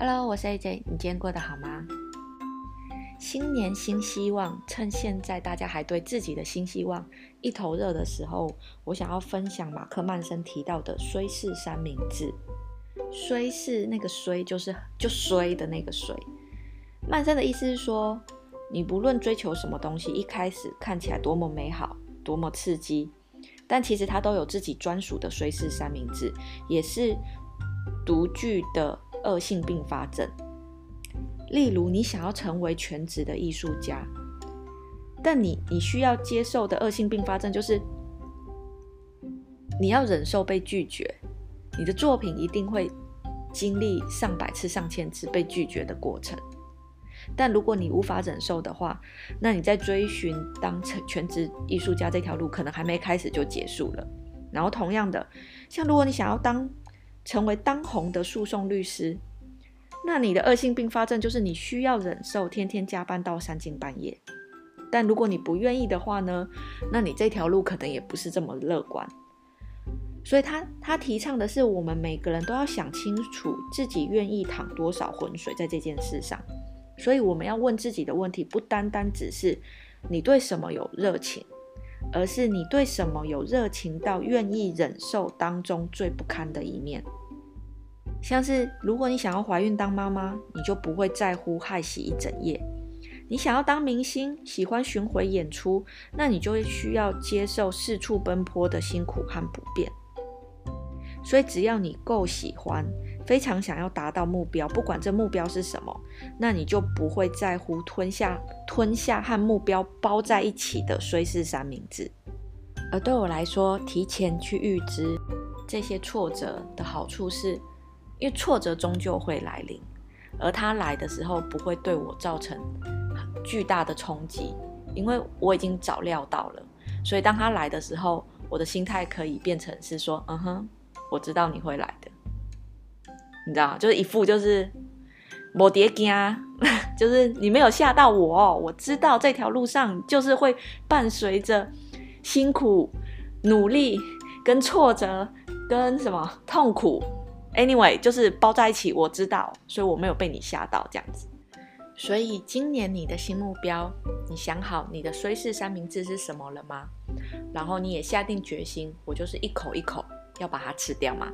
Hello，我是 AJ，你今天过得好吗？新年新希望，趁现在大家还对自己的新希望一头热的时候，我想要分享马克曼森提到的衰是三明治。衰是那个衰，就是就衰的那个衰。曼森的意思是说，你不论追求什么东西，一开始看起来多么美好，多么刺激，但其实它都有自己专属的衰是三明治，也是独具的恶性并发症。例如，你想要成为全职的艺术家，但你你需要接受的恶性并发症就是，你要忍受被拒绝，你的作品一定会经历上百次、上千次被拒绝的过程。但如果你无法忍受的话，那你在追寻当成全职艺术家这条路，可能还没开始就结束了。然后，同样的，像如果你想要当成为当红的诉讼律师，那你的恶性并发症就是你需要忍受天天加班到三更半夜。但如果你不愿意的话呢，那你这条路可能也不是这么乐观。所以他他提倡的是，我们每个人都要想清楚自己愿意淌多少浑水在这件事上。所以我们要问自己的问题，不单单只是你对什么有热情，而是你对什么有热情到愿意忍受当中最不堪的一面。像是如果你想要怀孕当妈妈，你就不会在乎害喜一整夜；你想要当明星，喜欢巡回演出，那你就会需要接受四处奔波的辛苦和不便。所以只要你够喜欢。非常想要达到目标，不管这目标是什么，那你就不会在乎吞下吞下和目标包在一起的虽是三明治。而对我来说，提前去预知这些挫折的好处是，因为挫折终究会来临，而它来的时候不会对我造成巨大的冲击，因为我已经早料到了。所以当它来的时候，我的心态可以变成是说：嗯哼，我知道你会来。你知道就是一副就是我跌惊，就是你没有吓到我。我知道这条路上就是会伴随着辛苦、努力、跟挫折、跟什么痛苦。Anyway，就是包在一起。我知道，所以我没有被你吓到这样子。所以今年你的新目标，你想好你的虽是三明治是什么了吗？然后你也下定决心，我就是一口一口要把它吃掉吗？